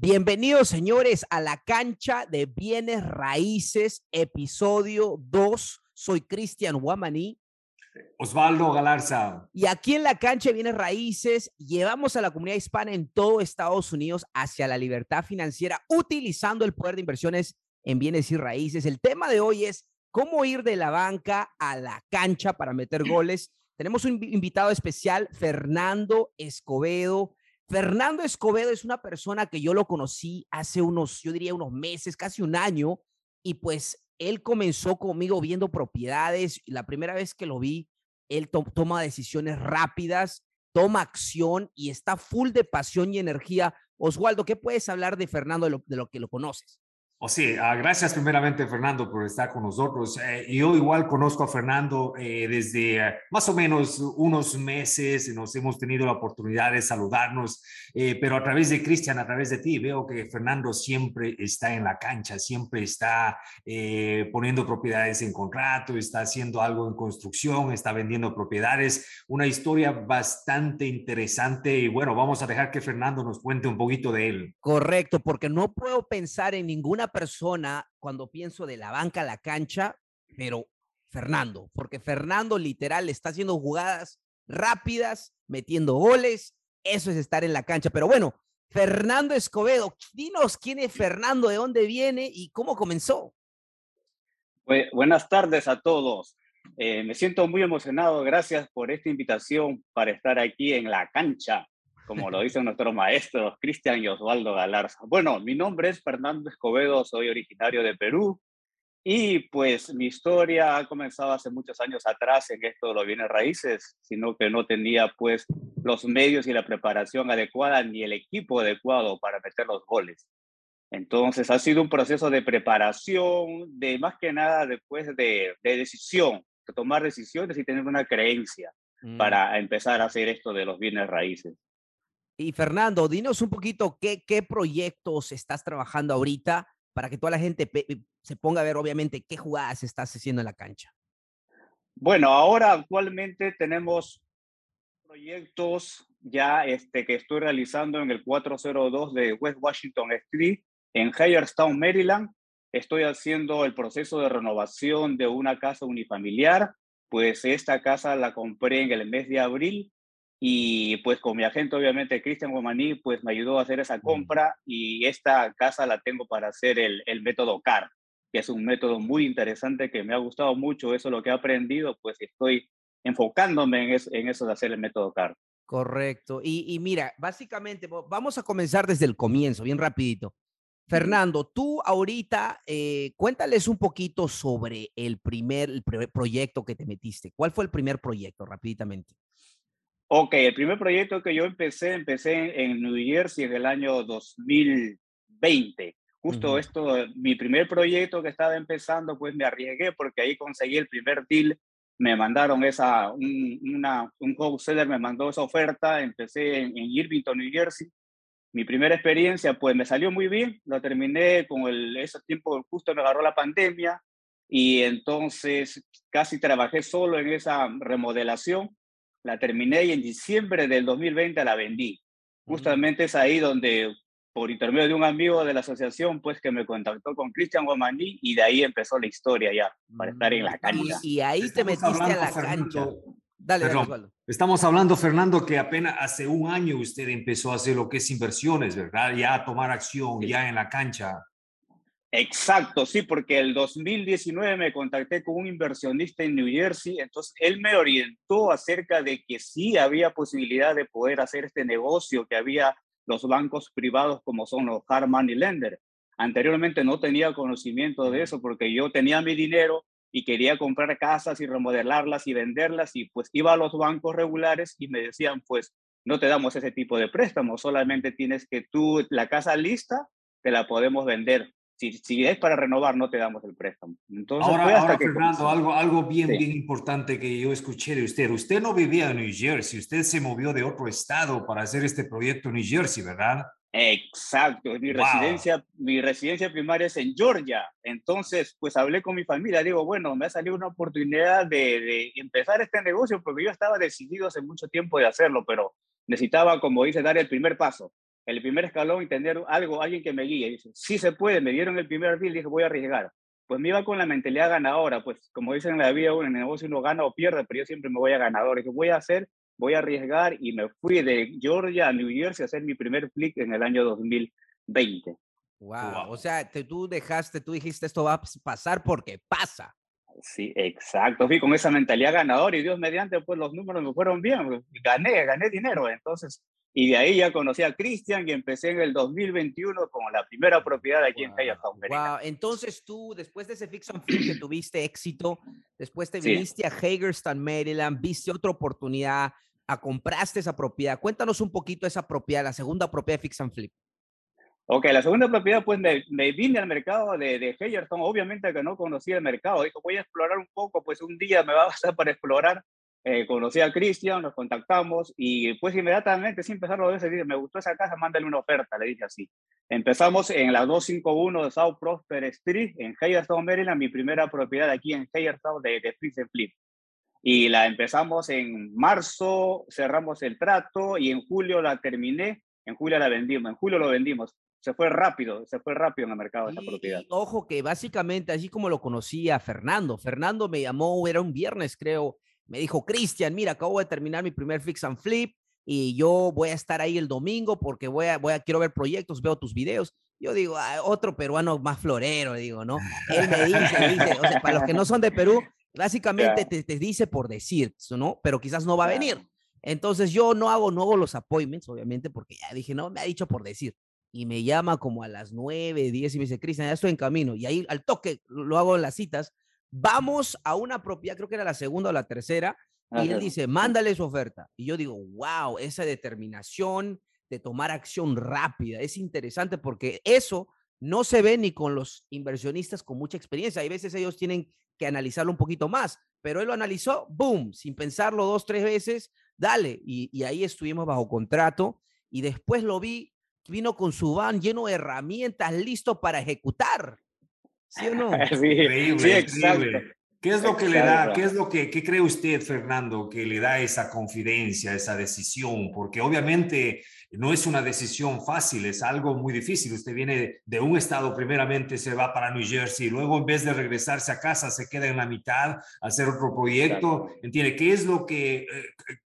Bienvenidos, señores, a la cancha de bienes raíces, episodio 2. Soy Cristian Guamaní. Osvaldo Galarza. Y aquí en la cancha de bienes raíces llevamos a la comunidad hispana en todo Estados Unidos hacia la libertad financiera utilizando el poder de inversiones en bienes y raíces. El tema de hoy es cómo ir de la banca a la cancha para meter goles. Tenemos un invitado especial, Fernando Escobedo. Fernando Escobedo es una persona que yo lo conocí hace unos, yo diría unos meses, casi un año, y pues él comenzó conmigo viendo propiedades la primera vez que lo vi, él toma decisiones rápidas, toma acción y está full de pasión y energía. Oswaldo, ¿qué puedes hablar de Fernando de lo que lo conoces? Oh, sí, ah, gracias primeramente Fernando por estar con nosotros. Eh, yo igual conozco a Fernando eh, desde eh, más o menos unos meses, nos hemos tenido la oportunidad de saludarnos, pero a través de Cristian, a través de ti, veo que Fernando siempre está en la cancha, siempre está poniendo propiedades en contrato, está haciendo algo en construcción, está vendiendo propiedades, una historia bastante interesante y bueno, vamos a dejar que Fernando nos cuente un poquito de él. Correcto, porque no puedo pensar en ninguna persona cuando pienso de la banca a la cancha, pero Fernando, porque Fernando literal está haciendo jugadas rápidas, metiendo goles, eso es estar en la cancha. Pero bueno, Fernando Escobedo, dinos quién es Fernando, de dónde viene y cómo comenzó. buenas tardes a todos. Eh, me siento muy emocionado. Gracias por esta invitación para estar aquí en la cancha como lo dicen nuestros maestros, Cristian y Osvaldo Galarza. Bueno, mi nombre es Fernando Escobedo, soy originario de Perú y pues mi historia ha comenzado hace muchos años atrás en esto de los bienes raíces, sino que no tenía pues los medios y la preparación adecuada ni el equipo adecuado para meter los goles. Entonces ha sido un proceso de preparación, de más que nada después de, de decisión, de tomar decisiones y tener una creencia mm. para empezar a hacer esto de los bienes raíces. Y Fernando, dinos un poquito qué, qué proyectos estás trabajando ahorita para que toda la gente se ponga a ver, obviamente, qué jugadas estás haciendo en la cancha. Bueno, ahora actualmente tenemos proyectos ya este, que estoy realizando en el 402 de West Washington Street en Hagerstown, Maryland. Estoy haciendo el proceso de renovación de una casa unifamiliar, pues esta casa la compré en el mes de abril y pues con mi agente, obviamente, Cristian Guamaní, pues me ayudó a hacer esa compra y esta casa la tengo para hacer el, el método CAR, que es un método muy interesante que me ha gustado mucho, eso es lo que he aprendido, pues estoy enfocándome en, en eso de hacer el método CAR. Correcto. Y, y, mira, básicamente, vamos a comenzar desde el comienzo, bien rapidito. Fernando, tú ahorita eh, cuéntales un poquito sobre el primer, el proyecto que te metiste. ¿Cuál fue el primer proyecto, rapidamente? Ok, el primer proyecto que yo empecé, empecé en New Jersey en el año 2020. Justo esto, mi primer proyecto que estaba empezando, pues me arriesgué porque ahí conseguí el primer deal. Me mandaron esa, un, una, un wholesaler me mandó esa oferta. Empecé en, en Irvington, New Jersey. Mi primera experiencia, pues me salió muy bien. Lo terminé con el, ese tiempo, justo me agarró la pandemia. Y entonces casi trabajé solo en esa remodelación la terminé y en diciembre del 2020 la vendí. Justamente es ahí donde, por intermedio de un amigo de la asociación, pues que me contactó con Cristian Guamaní y de ahí empezó la historia ya, para estar en la mm. cancha. Y, ahí te metiste a la cancha. Dale, Estamos hablando, Fernando, que apenas hace un año usted empezó a hacer lo que es inversiones, ¿verdad? Ya a tomar acción, ya en la cancha. Exacto, sí, porque el 2019 me contacté con un inversionista en New Jersey, entonces él me orientó acerca de que sí había posibilidad de poder hacer este negocio, que había los bancos privados como son los hard money lender. Anteriormente no tenía conocimiento de eso porque yo tenía mi dinero y quería comprar casas y remodelarlas y venderlas y pues iba a los bancos regulares y me decían pues no te damos ese tipo de préstamos, solamente tienes que tú la casa lista, te la podemos vender si, es para renovar, no te damos el préstamo. Entonces, ahora, Fernando, algo, algo bien, bien importante que yo escuché de usted. Usted no vivía en New Jersey, usted se movió de otro estado para hacer este proyecto en New Jersey, ¿verdad? Exacto, mi, residencia, mi residencia primaria es en Georgia. Entonces, pues hablé con mi familia, digo, bueno, me ha salido una oportunidad de, de empezar este negocio porque yo estaba decidido hace mucho tiempo de hacerlo, pero necesitaba, como dice, dar el primer paso. El primer escalón y tener algo, alguien que me guíe. dice, sí se puede, me dieron el primer deal, dije, voy a arriesgar. Pues me iba con la mentalidad ganadora, pues como dicen en la vida, en el negocio uno gana o pierde, pero yo siempre me voy a ganador. Dije, voy a hacer, voy a arriesgar y me fui de Georgia a New Jersey a hacer mi primer flip en el año 2020. Wow, o sea, tú dejaste, tú dijiste esto va a pasar porque pasa. Sí, exacto. Fui con esa mentalidad ganadora y Dios mediante, pues los números me fueron bien. Gané, gané dinero. Entonces, y de ahí ya conocí a Cristian y empecé en el 2021 con la primera propiedad aquí en Hagerstown, Wow, entonces tú, después de ese fix and flip que tuviste éxito, después te viniste a Hagerstown, Maryland, viste otra oportunidad, a compraste esa propiedad. Cuéntanos un poquito esa propiedad, la segunda propiedad de fix and flip. Ok, la segunda propiedad, pues me, me vine al mercado de, de Hagerstown, obviamente que no conocía el mercado, dijo, voy a explorar un poco, pues un día me va a pasar para explorar, eh, conocí a Cristian, nos contactamos y pues inmediatamente, sin empezar los veces, me gustó esa casa, mándale una oferta, le dije así. Empezamos en la 251 de South Prosper Street, en Hagerstown, Maryland, mi primera propiedad aquí en Hagerstown de, de Flip Flip. Y la empezamos en marzo, cerramos el trato y en julio la terminé, en julio la vendimos, en julio lo vendimos se fue rápido, se fue rápido en el mercado esa propiedad. ojo que básicamente, así como lo conocía Fernando, Fernando me llamó, era un viernes creo, me dijo, Cristian, mira, acabo de terminar mi primer fix and flip y yo voy a estar ahí el domingo porque voy a, voy a quiero ver proyectos, veo tus videos. Yo digo, ah, otro peruano más florero, digo, ¿no? Él me dice, dice o sea, para los que no son de Perú, básicamente te, te, dice por decir, ¿no? Pero quizás no va a venir. Entonces yo no hago, no hago los appointments, obviamente, porque ya dije, no, me ha dicho por decir y me llama como a las 9, 10 y me dice, Cristian, ya estoy en camino. Y ahí al toque lo hago en las citas. Vamos a una propiedad, creo que era la segunda o la tercera, y él dice, mándale su oferta. Y yo digo, wow, esa determinación de tomar acción rápida es interesante porque eso no se ve ni con los inversionistas con mucha experiencia. Hay veces ellos tienen que analizarlo un poquito más, pero él lo analizó, boom, sin pensarlo dos, tres veces, dale. Y, y ahí estuvimos bajo contrato y después lo vi vino con su van lleno de herramientas, listo para ejecutar. ¿Sí o no? Sí, increíble, ¿Qué es lo que le da, qué es lo que, qué cree usted, Fernando, que le da esa confidencia, esa decisión? Porque obviamente no es una decisión fácil, es algo muy difícil. Usted viene de un estado, primeramente se va para New Jersey, luego en vez de regresarse a casa se queda en la mitad a hacer otro proyecto. ¿Entiende? ¿Qué es lo que, eh,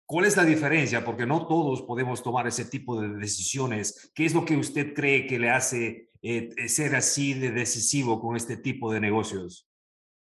cuál es la diferencia? Porque no todos podemos tomar ese tipo de decisiones. ¿Qué es lo que usted cree que le hace eh, ser así de decisivo con este tipo de negocios?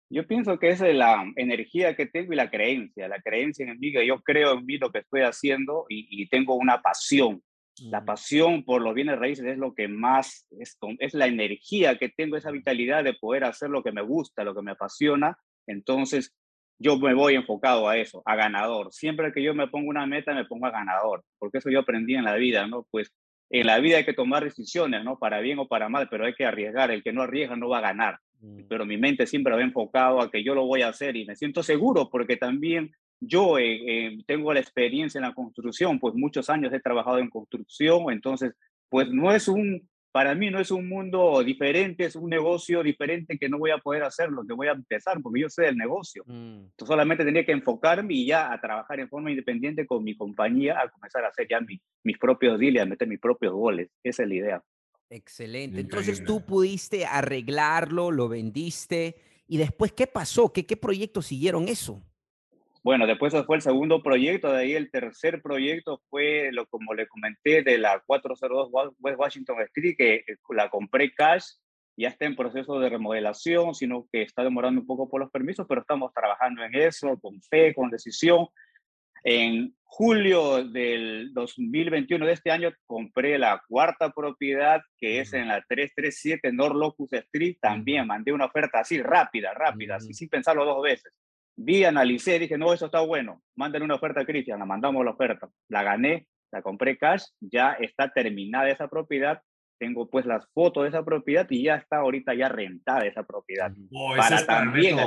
Yo pienso que es la energía que tengo y la creencia, la creencia en mí, que yo creo en mí lo que estoy haciendo y, tengo una pasión. La pasión por los bienes raíces es lo que más, es, es la energía que tengo, esa vitalidad de poder hacer lo que me gusta, lo que me apasiona. Entonces, yo me voy enfocado a eso, a ganador. Siempre que yo me pongo una meta, me pongo a ganador, porque eso yo aprendí en la vida, ¿no? Pues en la vida hay que tomar decisiones, ¿no? Para bien o para mal, pero hay que arriesgar. El que no arriesga no va a ganar. Mm. pero mi mente siempre va enfocado a que yo lo voy a hacer y me siento seguro porque también yo eh, eh, tengo la experiencia en la construcción, pues muchos años he trabajado en construcción, entonces pues no es un, para mí no es un mundo diferente, es un negocio diferente que no voy a poder hacer lo que voy a empezar porque yo sé del negocio. Mm. Entonces solamente tenía que enfocarme y ya a trabajar en forma independiente con mi compañía, a comenzar a hacer ya mis propios deals, a meter mis propios goles. Esa es la idea. Excelente. Entonces tú pudiste arreglarlo, lo vendiste y después, ¿qué pasó? ¿Qué, qué proyectos siguieron eso? Bueno, después fue el segundo proyecto, de ahí el tercer proyecto fue, lo como le comenté, de la 402 West Washington Street, que la compré cash, ya está en proceso de remodelación, sino que está demorando un poco por los permisos, pero estamos trabajando en eso, con fe, con decisión. En julio del 2021 de este año compré la cuarta propiedad que es en la 337 North Locust Street. También mandé una oferta así rápida, rápida, así sin pensarlo dos veces. Vi, analicé, dije, no, eso está bueno. Mándale una oferta a Cristian, la mandamos la oferta. La gané, la compré cash, ya está terminada esa propiedad. Tengo pues las fotos de esa propiedad y ya está ahorita ya rentada esa propiedad. para también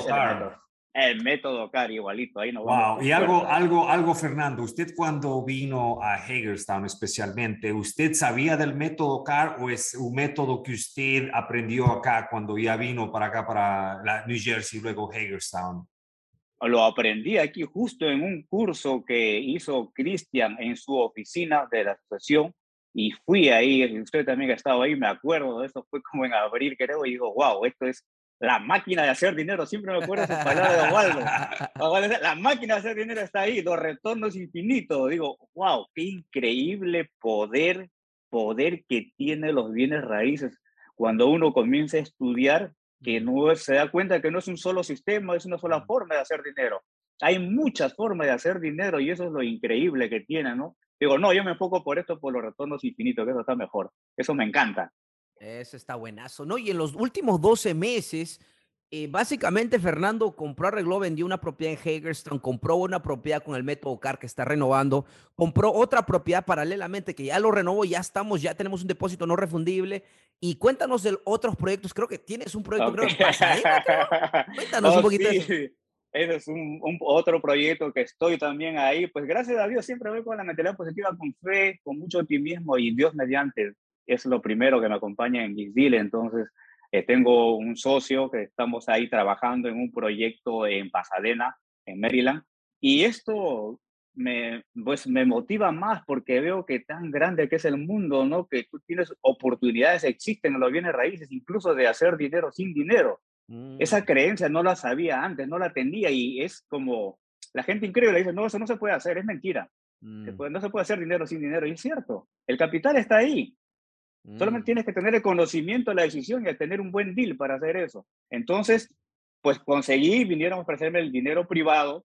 el método CAR igualito, ahí no Wow, y algo, algo, algo, Fernando, usted cuando vino a Hagerstown especialmente, ¿usted sabía del método CAR o es un método que usted aprendió acá cuando ya vino para acá, para la New Jersey, luego Hagerstown? Lo aprendí aquí justo en un curso que hizo Cristian en su oficina de la asociación. y fui ahí, usted también ha estado ahí, me acuerdo, eso fue como en abril creo, y digo, wow, esto es la máquina de hacer dinero, siempre me acuerdo esa palabra de Osvaldo. La máquina de hacer dinero está ahí, los retornos infinitos. Digo, wow, qué increíble poder, poder que tiene los bienes raíces cuando uno comienza a estudiar, que no se da cuenta que no es un solo sistema, es una sola forma de hacer dinero. Hay muchas formas de hacer dinero y eso es lo increíble que tiene, ¿no? Digo, no, yo me enfoco por esto, por los retornos infinitos, que eso está mejor. Eso me encanta. Eso está buenazo, ¿no? Y en los últimos 12 meses, eh, básicamente Fernando compró, arregló, vendió una propiedad en Hagerstown, compró una propiedad con el método CAR que está renovando, compró otra propiedad paralelamente que ya lo renovó, ya estamos, ya tenemos un depósito no refundible. Y cuéntanos de otros proyectos, creo que tienes un proyecto, creo que Cuéntanos un poquito de eso. Ese es un, otro proyecto que estoy también ahí. Pues gracias a Dios siempre voy con la mentalidad positiva, con fe, con mucho optimismo y Dios mediante es lo primero que me acompaña en Gisdile. Entonces, eh, tengo un socio que estamos ahí trabajando en un proyecto en Pasadena, en Maryland. Y esto me, pues, me motiva más porque veo que tan grande que es el mundo, ¿no? Que tú tienes oportunidades, existen en los bienes raíces, incluso de hacer dinero sin dinero. Mm. Esa creencia no la sabía antes, no la tenía y es como, la gente increíble dice, no, eso no se puede hacer, es mentira. Mm. no se puede hacer dinero sin dinero y es cierto, el capital está ahí. Solamente mm. tienes que tener el conocimiento, la decisión y tener un buen deal para hacer eso. Entonces, pues conseguí, vinieron a ofrecerme el dinero privado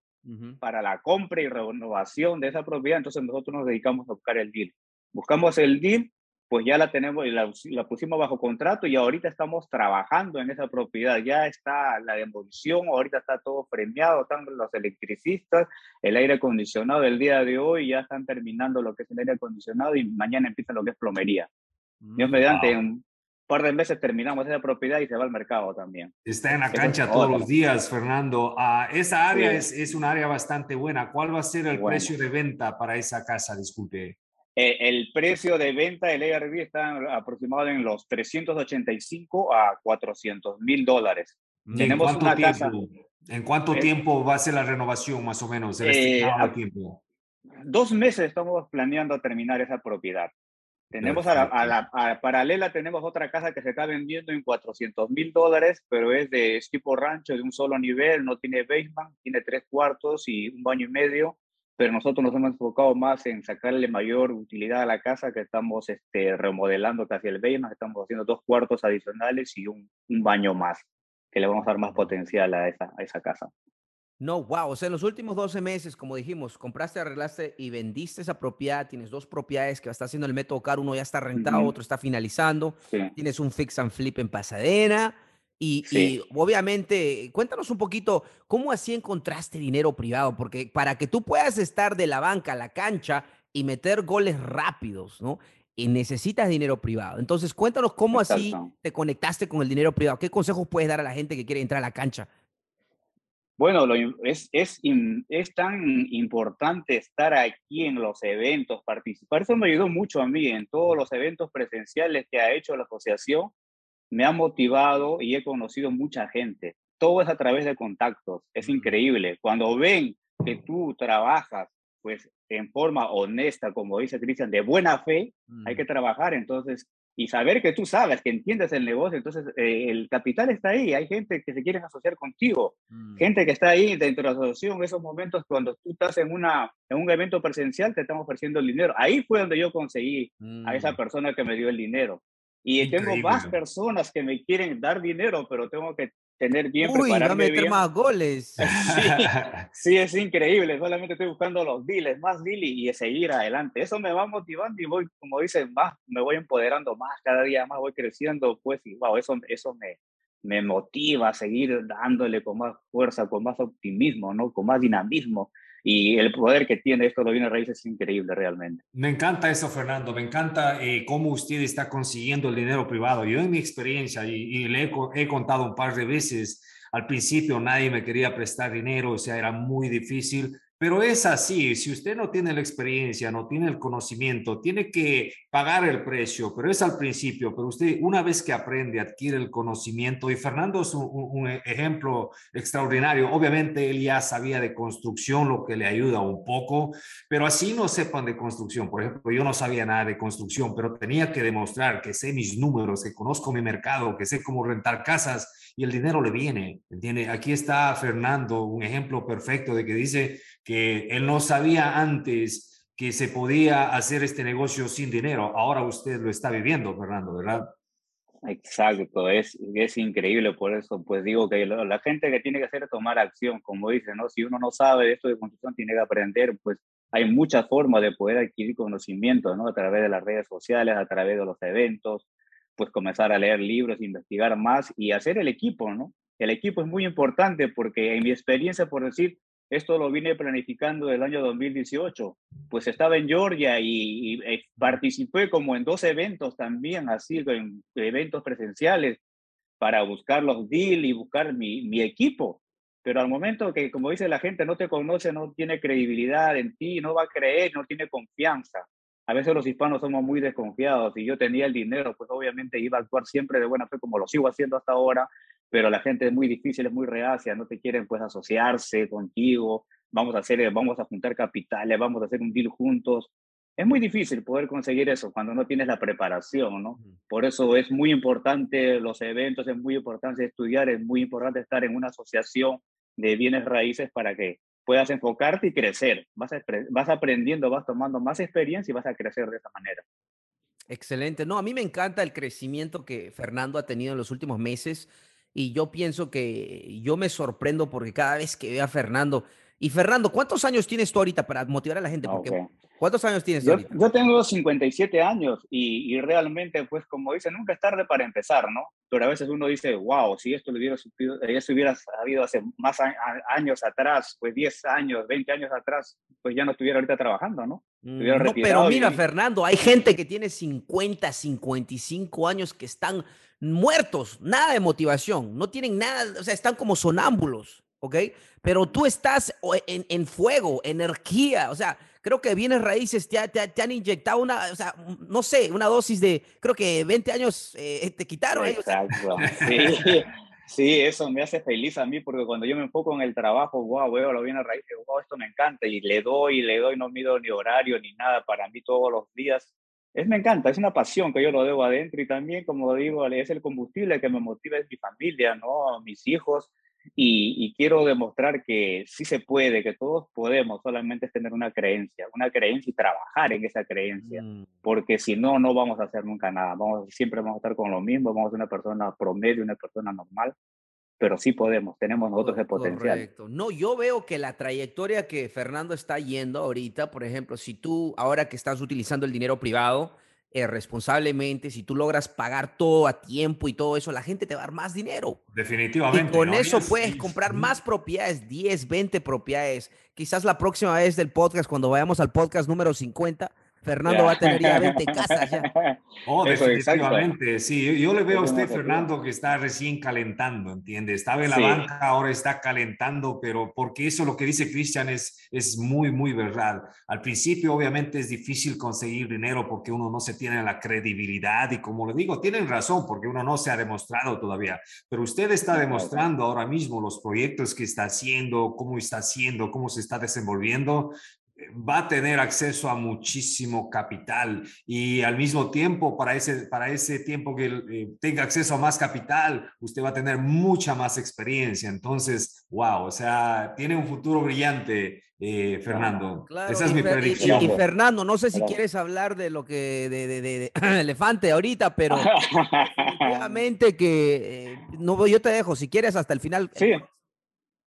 para la compra y renovación de esa propiedad. Entonces nosotros nos dedicamos a buscar el deal. Buscamos el deal, pues ya la tenemos y la, la, pusimos bajo contrato y ahorita estamos trabajando en esa propiedad. Ya está la demolición, ahorita está todo premiado, están los electricistas, el aire acondicionado el día de hoy, ya están terminando lo que es el aire acondicionado y mañana empieza lo que es plomería. Dios mediante, un par de meses terminamos esa propiedad y se va al mercado también. Está en la cancha todos los días, Fernando. Ah, esa área es, es un área bastante buena. ¿Cuál va a ser el precio de venta para esa casa? Disculpe. Eh, el precio de venta del ARB está aproximado en los 385 a 400 mil dólares. Tenemos una casa. ¿En cuánto eh, tiempo va a ser la renovación, más o menos? Eh, tiempo? Dos meses estamos planeando terminar esa propiedad. Tenemos a la, paralela, tenemos otra casa que se está vendiendo en 400 mil dólares, pero es de tipo rancho, de un solo nivel, no tiene basement, tiene tres cuartos y un baño y medio, pero nosotros nos hemos enfocado más en sacarle mayor utilidad a la casa, que estamos este, remodelando casi el basement, estamos haciendo dos cuartos adicionales y un, un baño más, que le vamos a dar más potencial a esa, a esa casa. No, wow. O sea, en los últimos 12 meses, como dijimos, compraste, arreglaste y vendiste esa propiedad. Tienes dos propiedades que está haciendo el método CAR. Uno ya está rentado, otro está finalizando. Tienes un fix and flip en Pasadena. Y, obviamente, cuéntanos un poquito cómo así encontraste dinero privado, porque para que tú puedas estar de la banca a la cancha y meter goles rápidos, ¿no? Y necesitas dinero privado. Entonces, cuéntanos cómo así te conectaste con el dinero privado. ¿Qué consejos puedes dar a la gente que quiere entrar a la cancha bueno, lo, es, es, es, tan importante estar aquí en los eventos, participar. Eso me ayudó mucho a mí en todos los eventos presenciales que ha hecho la asociación. Me ha motivado y he conocido mucha gente. Todo es a través de contactos. Es increíble. Cuando ven que tú trabajas pues en forma honesta, como dice Cristian, de buena fe, hay que trabajar. Entonces, y saber que tú sabes, que entiendes el negocio, entonces eh, el capital está ahí, hay gente que se quiere asociar contigo, mm. gente que está ahí dentro de la asociación, en esos momentos cuando tú estás en, una, en un evento presencial, te estamos ofreciendo el dinero. Ahí fue donde yo conseguí a esa mm. persona que me dio el dinero. Y tengo más personas que me quieren dar dinero, pero tengo que tener bien Uy, prepararme va a meter más goles. Sí, es increíble. Solamente estoy buscando los deals, más deals y, seguir adelante. Eso me va motivando y voy, como dicen, más, me voy empoderando más, cada día más voy creciendo, pues, y wow, eso, eso me, me motiva a seguir dándole con más fuerza, con más optimismo, ¿no? Con más dinamismo y el poder que tiene esto de bienes raíces es increíble realmente. Me encanta eso, Fernando. Me encanta eh, cómo usted está consiguiendo el dinero privado. Yo en mi experiencia, y, le he, he, contado un par de veces, al principio nadie me quería prestar dinero, o sea, era muy difícil. Pero es así, si usted no tiene la experiencia, no tiene el conocimiento, tiene que pagar el precio, pero es al principio, pero usted una vez que aprende, adquiere el conocimiento, y Fernando es un, ejemplo extraordinario, obviamente él ya sabía de construcción, lo que le ayuda un poco, pero así no sepan de construcción, por ejemplo, yo no sabía nada de construcción, pero tenía que demostrar que sé mis números, que conozco mi mercado, que sé cómo rentar casas y el dinero le viene, ¿entiende? Aquí está Fernando, un ejemplo perfecto de que dice que él no sabía antes que se podía hacer este negocio sin dinero. Ahora usted lo está viviendo, Fernando, ¿verdad? Exacto, es, es increíble, por eso pues digo que la gente que tiene que hacer es tomar acción, como dice, ¿no? Si uno no sabe de esto de construcción, tiene que aprender, pues hay muchas formas de poder adquirir conocimiento, ¿no? A través de las redes sociales, a través de los eventos, pues comenzar a leer libros, investigar más y hacer el equipo, ¿no? El equipo es muy importante porque en mi experiencia, por decir, esto lo vine planificando del año 2018. Pues estaba en Georgia y, eh, participé como en dos eventos también, así, en eventos presenciales, para buscar los deals y buscar mi, mi equipo. Pero al momento que, como dice la gente, no te conoce, no tiene credibilidad en ti, no va a creer, no tiene confianza. A veces los hispanos somos muy desconfiados. y yo tenía el dinero, pues obviamente iba a actuar siempre de buena fe, como lo sigo haciendo hasta ahora, pero la gente es muy difícil, es muy reacia, no te quieren pues asociarse contigo, vamos a hacer, vamos a juntar capitales, vamos a hacer un deal juntos. Es muy difícil poder conseguir eso cuando no tienes la preparación, ¿no? Por eso es muy importante los eventos, es muy importante estudiar, es muy importante estar en una asociación de bienes raíces para que puedas enfocarte y crecer. Vas, vas aprendiendo, vas tomando más experiencia y vas a crecer de esa manera. Excelente. No, a mí me encanta el crecimiento que Fernando ha tenido en los últimos meses y yo pienso que yo me sorprendo porque cada vez que veo a Fernando, y Fernando, ¿cuántos años tienes tú ahorita para motivar a la gente? Porque, ¿Cuántos años tienes yo, ahorita? Yo tengo 57 años y, y, realmente, pues como dicen, nunca es tarde para empezar, ¿no? Pero a veces uno dice, wow, si esto lo hubiera, se hubiera habido hace más años atrás, pues 10 años, 20 años atrás, pues ya no estuviera ahorita trabajando, ¿no? Mm, no pero mira, Fernando, hay gente que tiene 50, 55 años que están muertos, nada de motivación, no tienen nada, o sea, están como sonámbulos, ¿ok? Pero tú estás en, en fuego, energía, o sea, creo que bienes raíces te, te, han inyectado una, o sea, no sé, una dosis de, creo que 20 años eh, te quitaron. Exacto, sí. Sí, eso me hace feliz a mí porque cuando yo me enfoco en el trabajo, wow, veo lo bienes raíces, wow, esto me encanta y le doy, le doy, no mido ni horario ni nada para mí todos los días es, me encanta, es una pasión que yo lo debo adentro y también, como digo, es el combustible que me motiva, es mi familia, ¿no? Mis hijos. Y, quiero demostrar que sí se puede, que todos podemos, solamente es tener una creencia, una creencia y trabajar en esa creencia, mm. porque si no, no vamos a hacer nunca nada, vamos, siempre vamos a estar con lo mismo, vamos a ser una persona promedio, una persona normal, pero sí podemos, tenemos nosotros el potencial. Correcto. No, yo veo que la trayectoria que Fernando está yendo ahorita, por ejemplo, si tú ahora que estás utilizando el dinero privado eh, responsablemente, si tú logras pagar todo a tiempo y todo eso, la gente te va a dar más dinero. Definitivamente. Y con eso puedes comprar más propiedades, 10, 20 propiedades. Quizás la próxima vez del podcast, cuando vayamos al podcast número 50, Fernando va a tener ya 20 casas ya. Oh, definitivamente, sí. Yo, le veo a usted, Fernando, que está recién calentando, ¿entiende? Estaba en la banca, ahora está calentando, pero porque eso lo que dice Cristian es, es muy, muy verdad. Al principio, obviamente, es difícil conseguir dinero porque uno no se tiene la credibilidad y como le digo, tienen razón porque uno no se ha demostrado todavía, pero usted está demostrando ahora mismo los proyectos que está haciendo, cómo está haciendo, cómo se está desenvolviendo va a tener acceso a muchísimo capital y al mismo tiempo, para ese, para ese tiempo que eh, tenga acceso a más capital, usted va a tener mucha más experiencia. Entonces, wow, o sea, tiene un futuro brillante, eh, Fernando. Esa es mi predicción. Y, Fernando, no sé si quieres hablar de lo que, de, de, elefante ahorita, pero obviamente que, eh, no, yo te dejo, si quieres hasta el final. Sí.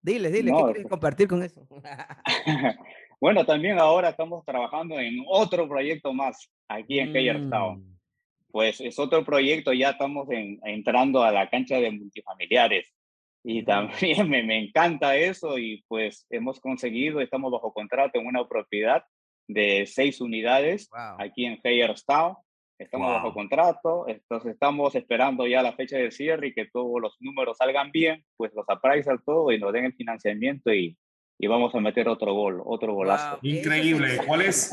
Dile, dile, ¿qué quieres compartir con eso? Bueno, también ahora estamos trabajando en otro proyecto más aquí en. Mm. Pues es otro proyecto, ya estamos entrando a la cancha de multifamiliares. Y también me, me, encanta eso y pues hemos conseguido, estamos bajo contrato en una propiedad de seis unidades aquí en Hayerstown. Estamos bajo contrato, entonces estamos esperando ya la fecha de cierre y que todos los números salgan bien, pues los appraisal todo y nos den el financiamiento y y vamos a meter otro gol, otro golazo. Increíble. ¿Cuál es,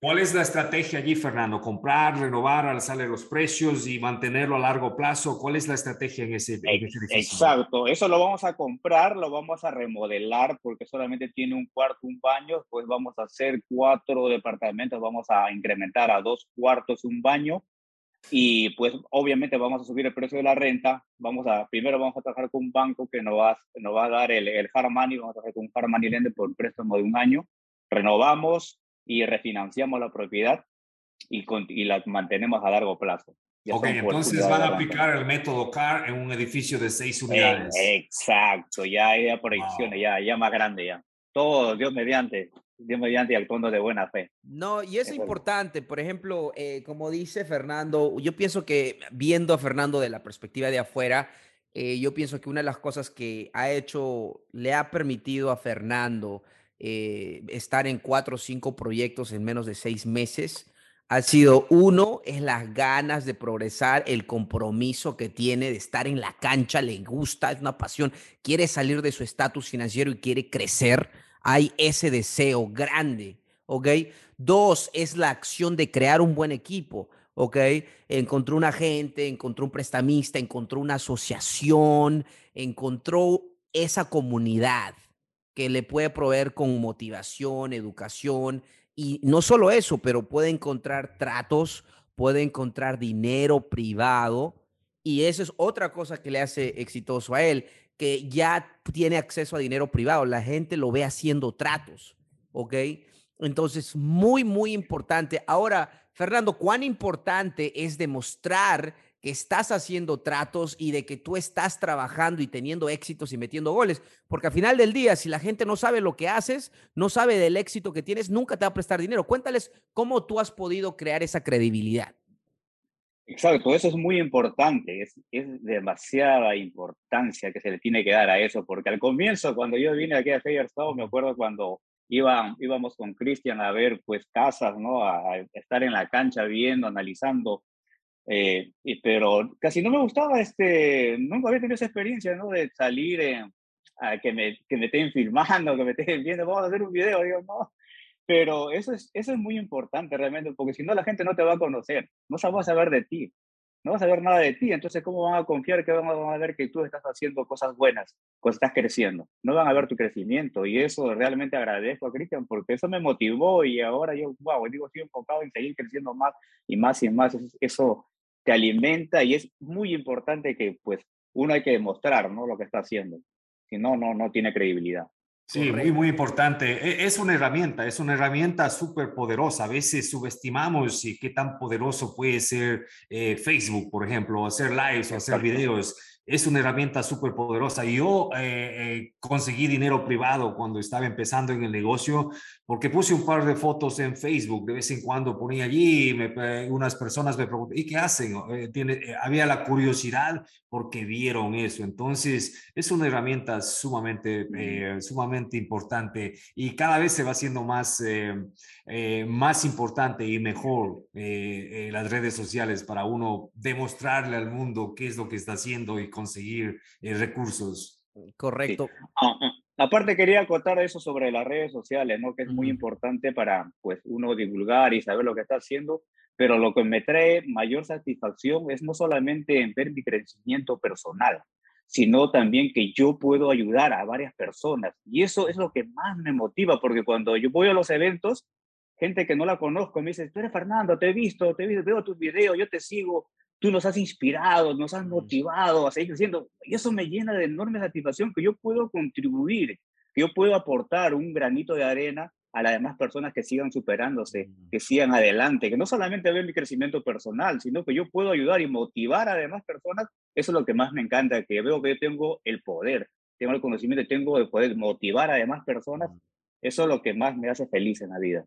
¿Cuál es la estrategia allí, Fernando? ¿Comprar, renovar, alzarle los precios y mantenerlo a largo plazo? ¿Cuál es la estrategia en ese, edificio? Exacto. Eso lo vamos a comprar, lo vamos a remodelar porque solamente tiene un cuarto, un baño. Pues vamos a hacer cuatro departamentos, vamos a incrementar a dos cuartos, un baño y pues obviamente vamos a subir el precio de la renta. Vamos a, primero vamos a trabajar con un banco que nos va, nos va a dar el, el hard money, vamos a trabajar con un hard money lender por préstamo de un año. Renovamos y refinanciamos la propiedad y, y la mantenemos a largo plazo. ok, entonces van a aplicar el método CAR en un edificio de seis unidades. exacto, ya hay proyecciones, ya, ya más grande ya. Todo, Dios mediante. Dios mediante y actuando de buena fe. No, y es importante, por ejemplo, eh, como dice Fernando, yo pienso que viendo a Fernando de la perspectiva de afuera, eh, yo pienso que una de las cosas que ha hecho, le ha permitido a Fernando eh, estar en cuatro o cinco proyectos en menos de seis meses, ha sido uno, es las ganas de progresar, el compromiso que tiene de estar en la cancha, le gusta, es una pasión, quiere salir de su estatus financiero y quiere crecer hay ese deseo grande, ¿ok? Dos, es la acción de crear un buen equipo, ¿ok? Encontró un agente, encontró un prestamista, encontró una asociación, encontró esa comunidad que le puede proveer con motivación, educación y no solo eso, pero puede encontrar tratos, puede encontrar dinero privado y eso es otra cosa que le hace exitoso a él, que ya tiene acceso a dinero privado, la gente lo ve haciendo tratos, ¿ok? Entonces, muy, muy importante. Ahora, Fernando, ¿cuán importante es demostrar que estás haciendo tratos y de que tú estás trabajando y teniendo éxitos y metiendo goles? Porque al final del día, si la gente no sabe lo que haces, no sabe del éxito que tienes, nunca te va a prestar dinero. Cuéntales cómo tú has podido crear esa credibilidad. Exacto, eso es muy importante, es, es, demasiada importancia que se le tiene que dar a eso, porque al comienzo, cuando yo vine aquí a Feierstad, me acuerdo cuando iba, íbamos con Cristian a ver pues casas, ¿no? A, estar en la cancha viendo, analizando, eh, y, pero casi no me gustaba, este, nunca había tenido esa experiencia, ¿no? De salir a que me, que me estén filmando, que me estén viendo, vamos a hacer un video, digo, no, pero eso es, eso es muy importante realmente, porque si no la gente no te va a conocer, no va a saber de ti, no va a saber nada de ti, entonces ¿cómo van a confiar que van a ver que tú estás haciendo cosas buenas, que estás creciendo? No van a ver tu crecimiento y eso realmente agradezco a Cristian porque eso me motivó y ahora yo, wow, digo, estoy enfocado en seguir creciendo más y más y más, eso te alimenta y es muy importante que pues uno hay que demostrar, ¿no? Lo que está haciendo, si no, no, no tiene credibilidad. Sí, muy, muy importante. E, es una herramienta, es una herramienta súper poderosa. A veces subestimamos qué tan poderoso puede ser eh, Facebook, por ejemplo, hacer lives o hacer videos es una herramienta súper poderosa. Yo eh, eh, conseguí dinero privado cuando estaba empezando en el negocio porque puse un par de fotos en Facebook, de vez en cuando ponía allí, me, unas personas me preguntan, ¿y qué hacen? Eh, tiene, había la curiosidad porque vieron eso. Entonces, es una herramienta sumamente, sumamente importante y cada vez se va haciendo más, más importante y mejor las redes sociales para uno demostrarle al mundo qué es lo que está haciendo y conseguir eh, recursos. Correcto. Ah, ah, aparte quería acotar eso sobre las redes sociales, ¿no? Que es muy importante para, pues, uno divulgar y saber lo que está haciendo, pero lo que me trae mayor satisfacción es no solamente en ver mi crecimiento personal, sino también que yo puedo ayudar a varias personas. Y eso es lo que más me motiva, porque cuando yo voy a los eventos, gente que no la conozco me dice, tú eres Fernando, te he visto, te he visto, veo tus videos, yo te sigo, tú nos has inspirado, nos has motivado a seguir creciendo. Y eso me llena de enorme satisfacción que yo puedo contribuir, que yo puedo aportar un granito de arena a las demás personas que sigan superándose, que sigan adelante, que no solamente ven mi crecimiento personal, sino que yo puedo ayudar y motivar a demás personas. Eso es lo que más me encanta, que veo que yo tengo el poder, tengo el conocimiento, tengo el poder motivar a demás personas. Eso es lo que más me hace feliz en la vida.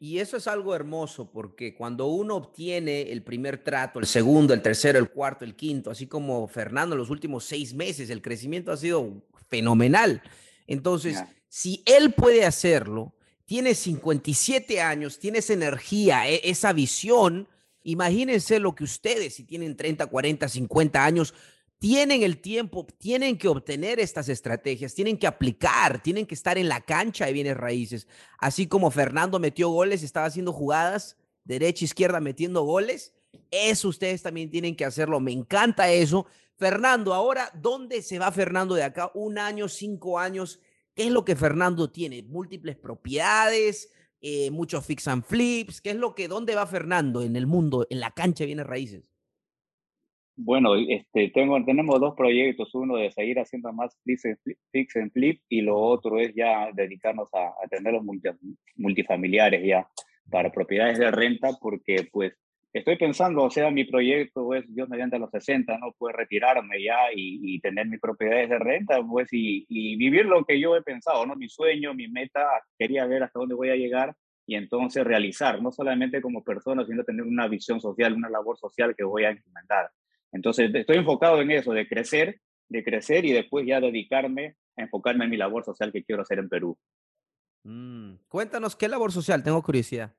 Y eso es algo hermoso porque cuando uno obtiene el primer trato, el segundo, el tercero, el cuarto, el quinto, así como Fernando en los últimos seis meses, el crecimiento ha sido fenomenal. Entonces, si él puede hacerlo, tiene 57 años, tiene esa energía, e, esa visión, imagínense lo que ustedes, si tienen 30, 40, 50 años, tienen el tiempo, tienen que obtener estas estrategias, tienen que aplicar, tienen que estar en la cancha de bienes raíces. Así como Fernando metió goles, estaba haciendo jugadas, derecha, izquierda, metiendo goles. Eso ustedes también tienen que hacerlo. Me encanta eso. Fernando, ahora, ¿dónde se va Fernando de acá? Un año, cinco años. ¿Qué es lo que Fernando tiene? Múltiples propiedades, eh, muchos fix and flips. ¿Qué es lo que, dónde va Fernando en el mundo, en la cancha de bienes raíces? Bueno, este, tengo, tenemos dos proyectos, uno de seguir haciendo más fix and flip y lo otro es ya dedicarnos a atender los multifamiliares ya para propiedades de renta porque pues estoy pensando, o sea, mi proyecto es Dios mediante los 60, ¿no? Pues retirarme ya y, tener mis propiedades de renta, pues y, y, vivir lo que yo he pensado, ¿no? Mi sueño, mi meta, quería ver hasta dónde voy a llegar y entonces realizar, no solamente como persona, sino tener una visión social, una labor social que voy a implementar. Entonces, estoy enfocado en eso, de crecer, de crecer y después ya dedicarme a enfocarme en mi labor social que quiero hacer en Perú. Mm, cuéntanos, ¿qué labor social? Tengo curiosidad.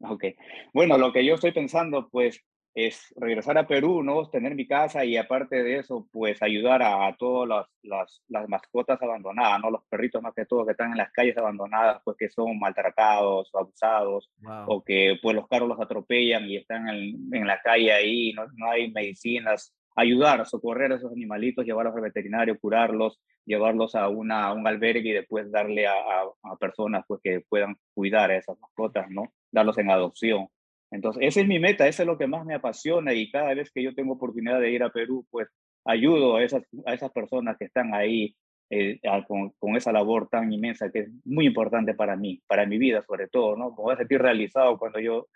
Ok. Bueno, lo que yo estoy pensando, pues, es regresar a Perú, ¿no? Tener mi casa y aparte de eso, pues ayudar a, todas las, las, las, mascotas abandonadas, ¿no? Los perritos más que todo que están en las calles abandonadas, pues que son maltratados o abusados, o que pues los carros los atropellan y están en, en la calle ahí, no, no hay medicinas. Ayudar, socorrer a esos animalitos, llevarlos al veterinario, curarlos, llevarlos a, una, un albergue y después darle a, a, a personas pues que puedan cuidar a esas mascotas, ¿no? Darlos en adopción. Entonces, esa es mi meta, eso es lo que más me apasiona y cada vez que yo tengo oportunidad de ir a Perú, pues ayudo a esas, a esas personas que están ahí eh, con, con, esa labor tan inmensa que es muy importante para mí, para mi vida sobre todo, ¿no? Me voy a sentir realizado cuando yo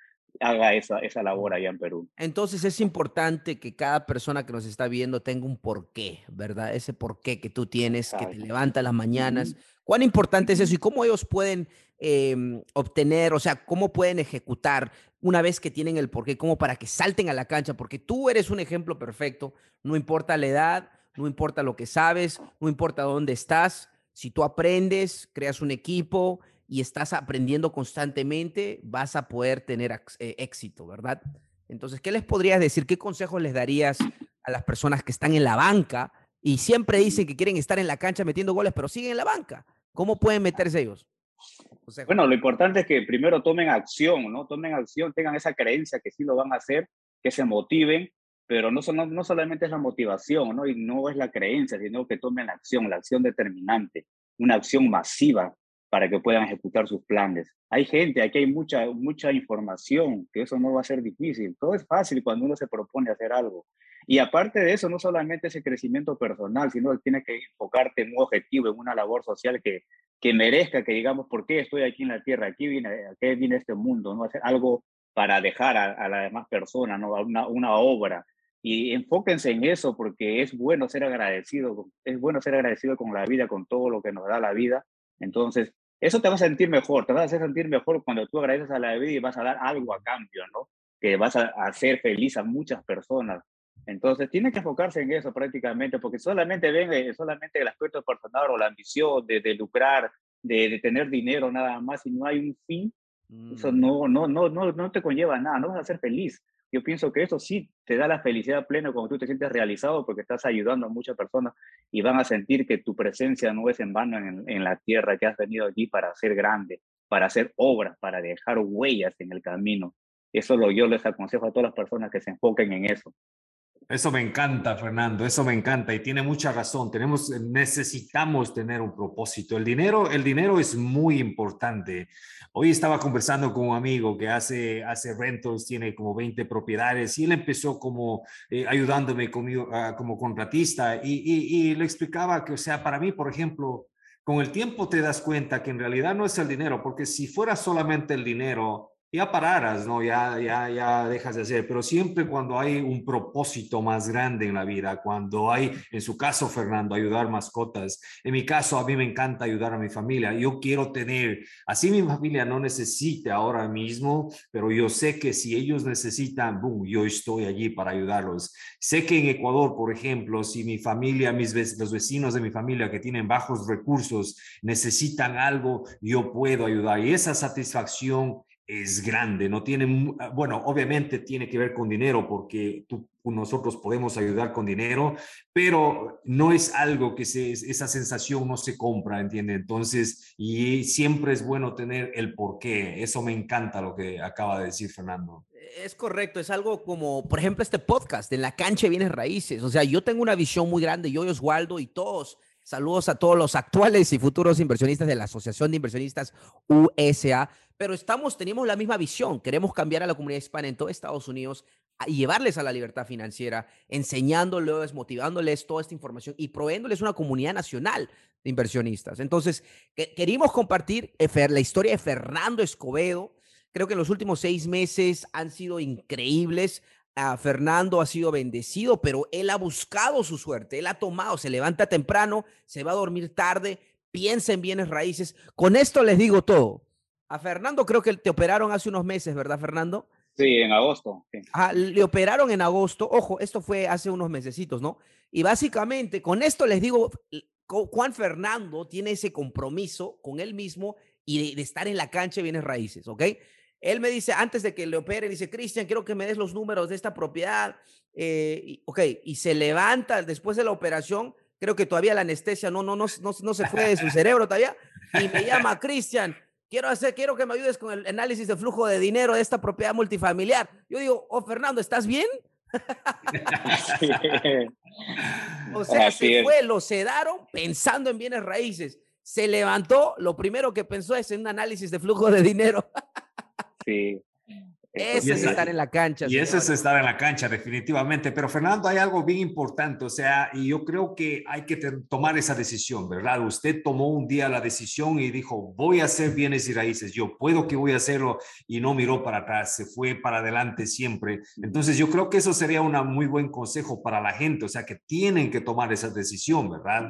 haga esa, esa labor allá en Perú. Entonces es importante que cada persona que nos está viendo tenga un porqué, ¿verdad? Ese porqué que tú tienes, que te levanta las mañanas. ¿Cuán importante es eso y cómo ellos pueden eh, obtener, o sea, cómo pueden ejecutar una vez que tienen el porqué, como para que salten a la cancha, porque tú eres un ejemplo perfecto, no importa la edad, no importa lo que sabes, no importa dónde estás, si tú aprendes, creas un equipo y estás aprendiendo constantemente, vas a poder tener eh, éxito, ¿verdad? Entonces, ¿qué les podrías decir? ¿Qué consejos les darías a las personas que están en la banca y siempre dicen que quieren estar en la cancha metiendo goles, pero siguen en la banca? ¿Cómo pueden meterse ellos? Bueno, lo importante es que primero tomen acción, ¿no? Tomen acción, tengan esa creencia que sí lo van a hacer, que se motiven, pero no, no, no solamente es la motivación, ¿no? Y no es la creencia, sino que tomen la acción, la acción determinante, una acción masiva para que puedan ejecutar sus planes. Hay gente, aquí hay mucha, mucha información, que eso no va a ser difícil. Todo es fácil cuando uno se propone hacer algo. Y aparte de eso, no solamente ese crecimiento personal, sino que tienes que enfocarte en un objetivo, en una labor social que, que merezca, que digamos, ¿por qué estoy aquí en la tierra? Aquí viene, ¿A qué viene este mundo? ¿no? Hacer algo para dejar a, a las demás personas, ¿no? Una, una obra. Y enfóquense en eso porque es bueno ser agradecido, es bueno ser agradecido con la vida, con todo lo que nos da la vida. Entonces, eso te va a sentir mejor, te vas a hacer sentir mejor cuando tú agradeces a la vida y vas a dar algo a cambio, ¿no? Que vas a hacer feliz a muchas personas. Entonces, tiene que enfocarse en eso prácticamente, porque solamente ven eh, solamente el aspecto personal o la ambición de, de lucrar, de, de, tener dinero nada más, y no hay un fin, eso mm. no, no, no, no, no te conlleva nada, no vas a ser feliz. Yo pienso que eso sí te da la felicidad plena cuando tú te sientes realizado porque estás ayudando a muchas personas y van a sentir que tu presencia no es en vano en, en la tierra, que has venido allí para ser grande, para hacer obras, para dejar huellas en el camino. Eso lo yo les aconsejo a todas las personas que se enfoquen en eso. Eso me encanta, Fernando, eso me encanta y tiene mucha razón. Tenemos, necesitamos tener un propósito. El dinero, el dinero es muy importante. Hoy estaba conversando con un amigo que hace, hace rentals, tiene como 20 propiedades y él empezó como eh, ayudándome uh, como contratista y, y, y le explicaba que, o sea, para mí, por ejemplo, con el tiempo te das cuenta que en realidad no es el dinero, porque si fuera solamente el dinero, ya pararas, ¿no? Ya, ya, ya dejas de hacer, pero siempre cuando hay un propósito más grande en la vida, cuando hay, en su caso, Fernando, ayudar mascotas, en mi caso, a mí me encanta ayudar a mi familia, yo quiero tener, así mi familia no necesite ahora mismo, pero yo sé que si ellos necesitan, boom, yo estoy allí para ayudarlos. Sé que en Ecuador, por ejemplo, si mi familia, mis los vecinos de mi familia que tienen bajos recursos necesitan algo, yo puedo ayudar y esa satisfacción es grande, no tiene, bueno, obviamente tiene que ver con dinero porque nosotros podemos ayudar con dinero, pero no es algo que se, esa sensación no se compra, ¿entiende? Entonces, y siempre es bueno tener el porqué. Eso me encanta lo que acaba de decir Fernando. Es correcto, es algo como, por ejemplo, este podcast, en la cancha vienes raíces. O sea, yo tengo una visión muy grande, yo y Oswaldo y todos Saludos a todos los actuales y futuros inversionistas de la Asociación de Inversionistas USA. Pero estamos, tenemos la misma visión. Queremos cambiar a la comunidad hispana en todo Estados Unidos y llevarles a la libertad financiera, enseñándoles, motivándoles toda esta información y proveyéndoles una comunidad nacional de inversionistas. Entonces, queríamos compartir la historia de Fernando Escobedo. Creo que los últimos seis meses han sido increíbles. Fernando ha sido bendecido, pero él ha buscado su suerte, él ha tomado, se levanta temprano, se va a dormir tarde, piensa en bienes raíces. Con esto les digo todo. A Fernando creo que te operaron hace unos meses, ¿verdad, Fernando? Sí, en agosto. le operaron en agosto. Ojo, esto fue hace unos mesecitos, ¿no? Y básicamente, con esto les digo, Juan Fernando tiene ese compromiso con él mismo y de, de estar en la cancha de bienes raíces, ¿ok? Él me dice, antes de que le opere, dice, Cristian, quiero que me des los números de esta propiedad. Eh, ok, y se levanta después de la operación, creo que todavía la anestesia no, no, no, no, se fue de su cerebro todavía, y me llama, Cristian, quiero hacer, quiero que me ayudes con el análisis de flujo de dinero de esta propiedad multifamiliar. Yo digo, oh, Fernando, ¿estás bien? o sea, se fue, lo sedaron pensando en bienes raíces. Se levantó, lo primero que pensó es en un análisis de flujo de dinero. Sí. Ese es estar en la cancha. Y ese es estar en la cancha, definitivamente. Pero Fernando, hay algo bien importante, o sea, y yo creo que hay que tomar esa decisión, ¿verdad? Usted tomó un día la decisión y dijo, voy a hacer bienes y raíces, yo puedo que voy a hacerlo y no miró para atrás, se fue para adelante siempre. Entonces yo creo que eso sería un muy buen consejo para la gente, o sea, que tienen que tomar esa decisión, ¿verdad?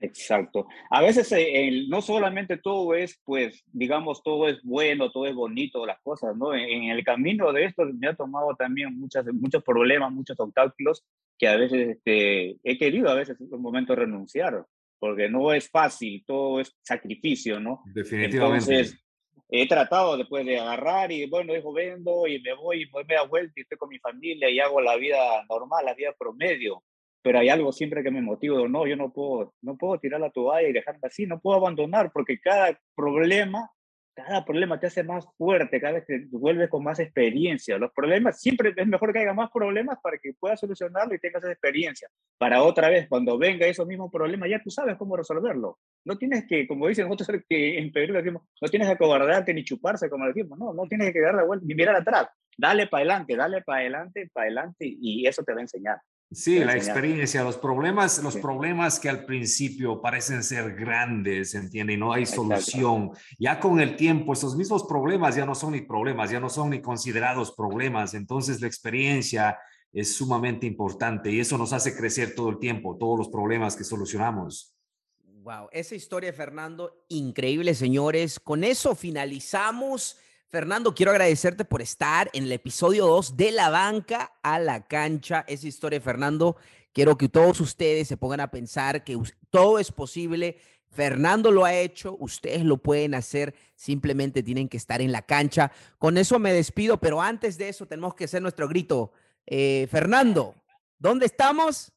Exacto. A veces eh, no solamente todo es, pues, digamos, todo es bueno, todo es bonito, las cosas, ¿no? En, el camino de esto me ha tomado también muchas, muchos problemas, muchos obstáculos que a veces este, he querido a veces en un momento renunciar, porque no es fácil, todo es sacrificio, ¿no? Definitivamente. Entonces, he tratado después de agarrar y, bueno, dejo vendo y me voy y me da vuelta y estoy con mi familia y hago la vida normal, la vida promedio pero hay algo siempre que me motiva, no, yo no puedo, no puedo tirar la toalla y dejarla así, no puedo abandonar porque cada problema, cada problema te hace más fuerte, cada vez te vuelves con más experiencia. Los problemas, siempre es mejor que haya más problemas para que puedas solucionarlo y tengas esa experiencia. Para otra vez, cuando venga esos mismos problemas, ya tú sabes cómo resolverlo. No tienes que, como dicen nosotros que en Perú decimos, no tienes que acobardarte ni chuparse, como decimos, no, no tienes que dar la vuelta ni mirar atrás. Dale para adelante, dale para adelante, para adelante y eso te va a enseñar. Sí, la experiencia, los problemas, los problemas que al principio parecen ser grandes, ¿entiende? Y no hay solución. Ya con el tiempo, esos mismos problemas ya no son ni problemas, ya no son ni considerados problemas. Entonces, la experiencia es sumamente importante y eso nos hace crecer todo el tiempo, todos los problemas que solucionamos. Wow, esa historia, Fernando, increíble, señores. Con eso finalizamos Fernando, quiero agradecerte por estar en el episodio 2 de La Banca a la Cancha. Esa historia, Fernando, quiero que todos ustedes se pongan a pensar que todo es posible. Fernando lo ha hecho, ustedes lo pueden hacer, simplemente tienen que estar en la cancha. Con eso me despido, pero antes de eso tenemos que hacer nuestro grito. Eh, Fernando, ¿dónde estamos?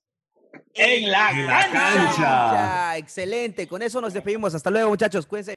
En la, cancha. Excelente, con eso nos despedimos. Hasta luego, muchachos. Cuídense.